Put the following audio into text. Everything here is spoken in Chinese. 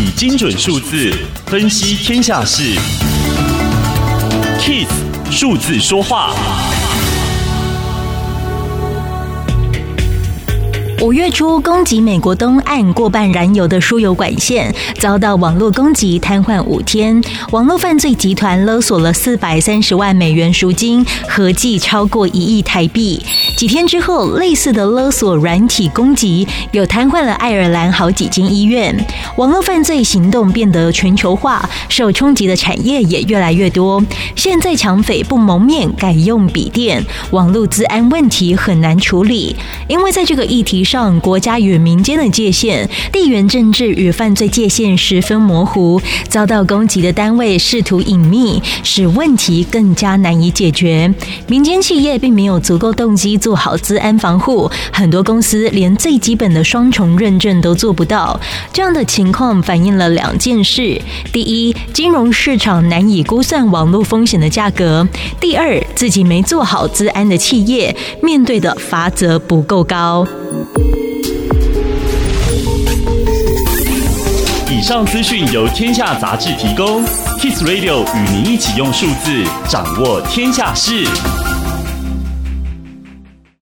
以精准数字分析天下事，Kids 数字说话。五月初，攻击美国东岸过半燃油的输油管线遭到网络攻击，瘫痪五天。网络犯罪集团勒索了四百三十万美元赎金，合计超过一亿台币。几天之后，类似的勒索软体攻击又瘫痪了爱尔兰好几间医院。网络犯罪行动变得全球化，受冲击的产业也越来越多。现在抢匪不蒙面，改用笔电，网络治安问题很难处理，因为在这个议题上，国家与民间的界限、地缘政治与犯罪界限十分模糊，遭到攻击的单位试图隐秘，使问题更加难以解决。民间企业并没有足够动机做好资安防护，很多公司连最基本的双重认证都做不到。这样的情况反映了两件事：第一，金融市场难以估算网络风险的价格；第二，自己没做好资安的企业，面对的罚则不够高。以上资讯由天下杂志提供，Kiss Radio 与您一起用数字掌握天下事。